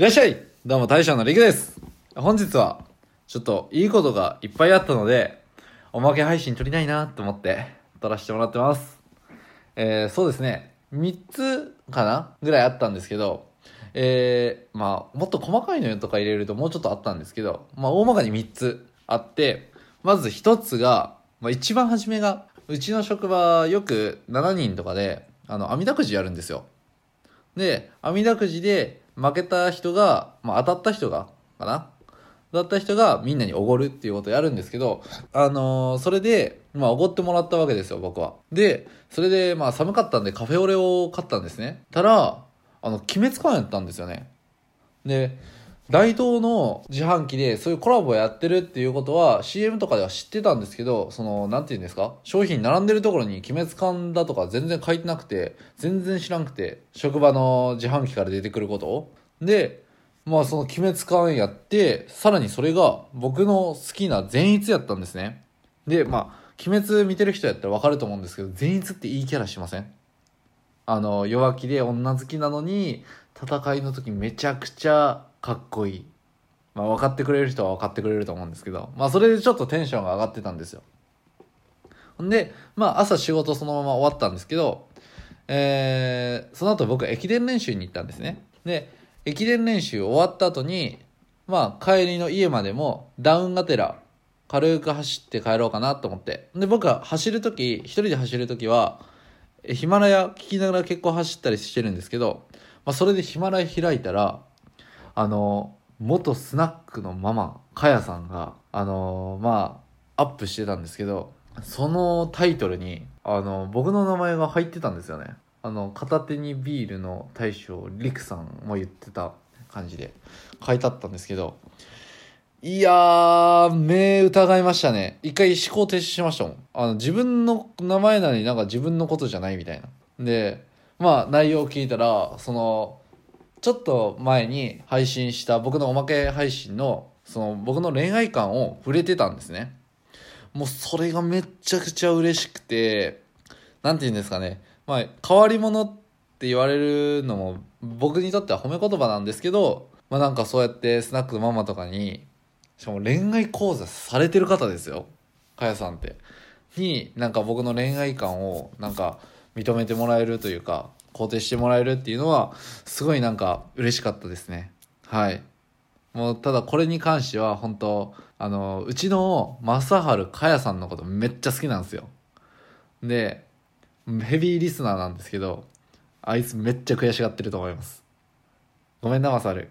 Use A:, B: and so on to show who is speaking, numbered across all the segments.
A: いらっしゃい。どうも大将のりくです。本日はちょっといいことがいっぱいあったのでおまけ配信撮りたいなと思って撮らせてもらってます。えー、そうですね。3つかな？ぐらいあったんですけどえー、まあもっと細かいのよとか入れるともうちょっとあったんですけどまあ大まかに3つあってまず1つが、まあ、一番初めがうちの職場よく7人とかであの網だくじやるんですよ。で網だくじで負けた人が、まあ、当たった人が、かな？だった人がみんなにおごるっていうことをやるんですけど、あのー、それで、まあ、おごってもらったわけですよ、僕は。で、それで、まあ、寒かったんでカフェオレを買ったんですね。たら、あの、鬼滅館やったんですよね。で、大東の自販機でそういうコラボやってるっていうことは CM とかでは知ってたんですけど、その、なんて言うんですか？商品並んでるところに鬼滅感だとか全然書いてなくて、全然知らんくて、職場の自販機から出てくることを。で、まあその鬼滅感やって、さらにそれが僕の好きな善逸やったんですね。で、まあ、鬼滅見てる人やったらわかると思うんですけど、善逸っていいキャラしません？あの、弱気で女好きなのに、戦いの時めちゃくちゃかっこいい。まあ分かってくれる人は分かってくれると思うんですけど、まあそれでちょっとテンションが上がってたんですよ。んで、まあ朝仕事そのまま終わったんですけど、えー、その後僕駅伝練習に行ったんですね。で、駅伝練習終わった後に、まあ帰りの家までもダウンがてら軽く走って帰ろうかなと思って。で、僕は走るとき、一人で走るときは、ヒマラヤ聞きながら結構走ったりしてるんですけど、まあそれでヒマラヤ開いたら、あの、元スナックのママ、かやさんが、あのまあ、アップしてたんですけど、そのタイトルに、あの、僕の名前が入ってたんですよね。あの、片手にビールの大将、りくさんも言ってた感じで書いてあったんですけど、いやー、目疑いましたね。一回思考停止しましたもん。あの、自分の名前なのになんか自分のことじゃないみたいな。で、まあ内容を聞いたら、その、ちょっと前に配信した僕のおまけ配信の、その僕の恋愛観を触れてたんですね。もうそれがめちゃくちゃ嬉しくて、なんて言うんですかね。まあ、変わり者って言われるのも僕にとっては褒め言葉なんですけど、まあなんかそうやってスナックママとかに、しかも恋愛講座されてる方ですよ。かやさんって。に、なんか僕の恋愛観をなんか認めてもらえるというか、肯定してもらえるっていうのは、すごいなんか嬉しかったですね。はい。もうただこれに関しては本当あの、うちの正治かやさんのことめっちゃ好きなんですよ。で、ヘビーリスナーなんですけど、あいつめっちゃ悔しがってると思います。ごめんな、マサル。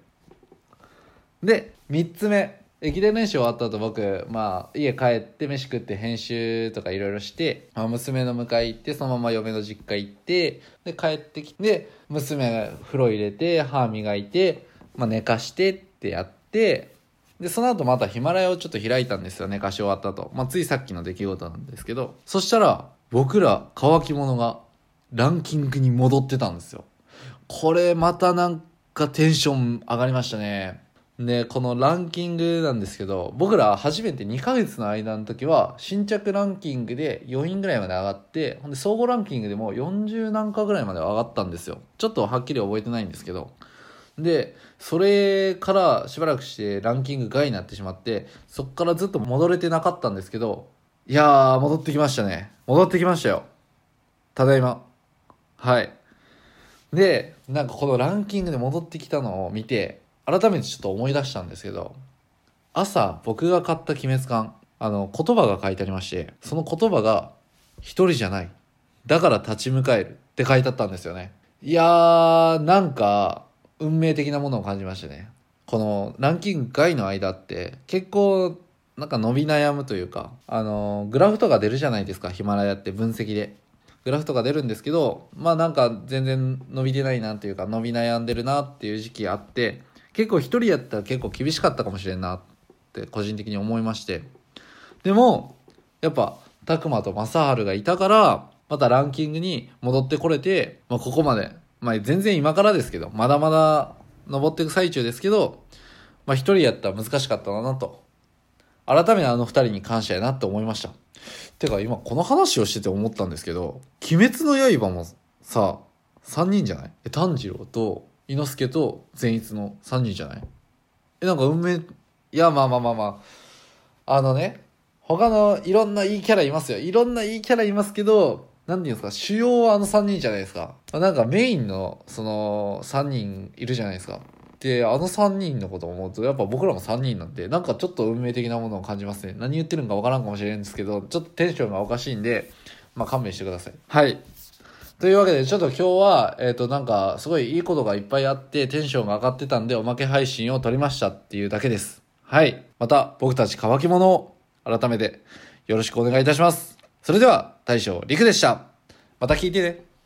A: で、3つ目。駅伝練習終わった後僕、まあ、家帰って飯食って編集とかいろいろして、まあ、娘の迎え行って、そのまま嫁の実家行って、で、帰ってきて、娘が風呂入れて、歯磨いて、まあ、寝かしてってやって、で、その後またヒマラヤをちょっと開いたんですよ、寝かし終わった後。まあ、ついさっきの出来事なんですけど、そしたら、僕ら乾き物がランキングに戻ってたんですよ。これまたなんかテンション上がりましたね。で、このランキングなんですけど、僕ら初めて2ヶ月の間の時は、新着ランキングで4位ぐらいまで上がって、ほんで総合ランキングでも40何かぐらいまで上がったんですよ。ちょっとはっきり覚えてないんですけど。で、それからしばらくしてランキング外になってしまって、そっからずっと戻れてなかったんですけど、いやー、戻ってきましたね。戻ってきましたよ。ただいま。はい。で、なんかこのランキングで戻ってきたのを見て、改めてちょっと思い出したんですけど、朝僕が買った鬼滅感、あの、言葉が書いてありまして、その言葉が、一人じゃない。だから立ち向かえるって書いてあったんですよね。いやー、なんか、運命的なものを感じましたね。このランキング外の間って結構なんか伸び悩むというか、あの、グラフとか出るじゃないですか、ヒマラヤって分析で。グラフとか出るんですけど、まあなんか全然伸びてないなっていうか、伸び悩んでるなっていう時期あって、結構一人やったら結構厳しかったかもしれんなって個人的に思いまして。でも、やっぱ、たくまと正治がいたから、またランキングに戻ってこれて、まあここまで、まあ全然今からですけど、まだまだ登っていく最中ですけど、まあ人やったら難しかったなと改めてあの二人に感謝やなって思いました。てか今この話をしてて思ったんですけど、鬼滅の刃もさ、三人じゃない？え、炭治郎と伊之助と善逸の3人じゃない？えなんか運命いやまあまあまあまあ。あのね他のいろんないいキャラいますよ。いろんないいキャラいますけどなんていうんですか？主要はあの3人じゃないですか。なんかメインのその3人いるじゃないですか。であの3人のことを思うとやっぱ僕らも3人なんでなんかちょっと運命的なものを感じますね。何言ってるんかわからんかもしれないんですけどちょっとテンションがおかしいんでまあ勘弁してください。はい。というわけで、ちょっと今日は、えっ、と、なんか、すごいいいことがいっぱいあって、テンションが上がってたんで、おまけ配信を撮りましたっていうだけです。はい。また、僕たち乾き物を、改めて、よろしくお願いいたします。それでは、大将、陸でした。また聞いてね。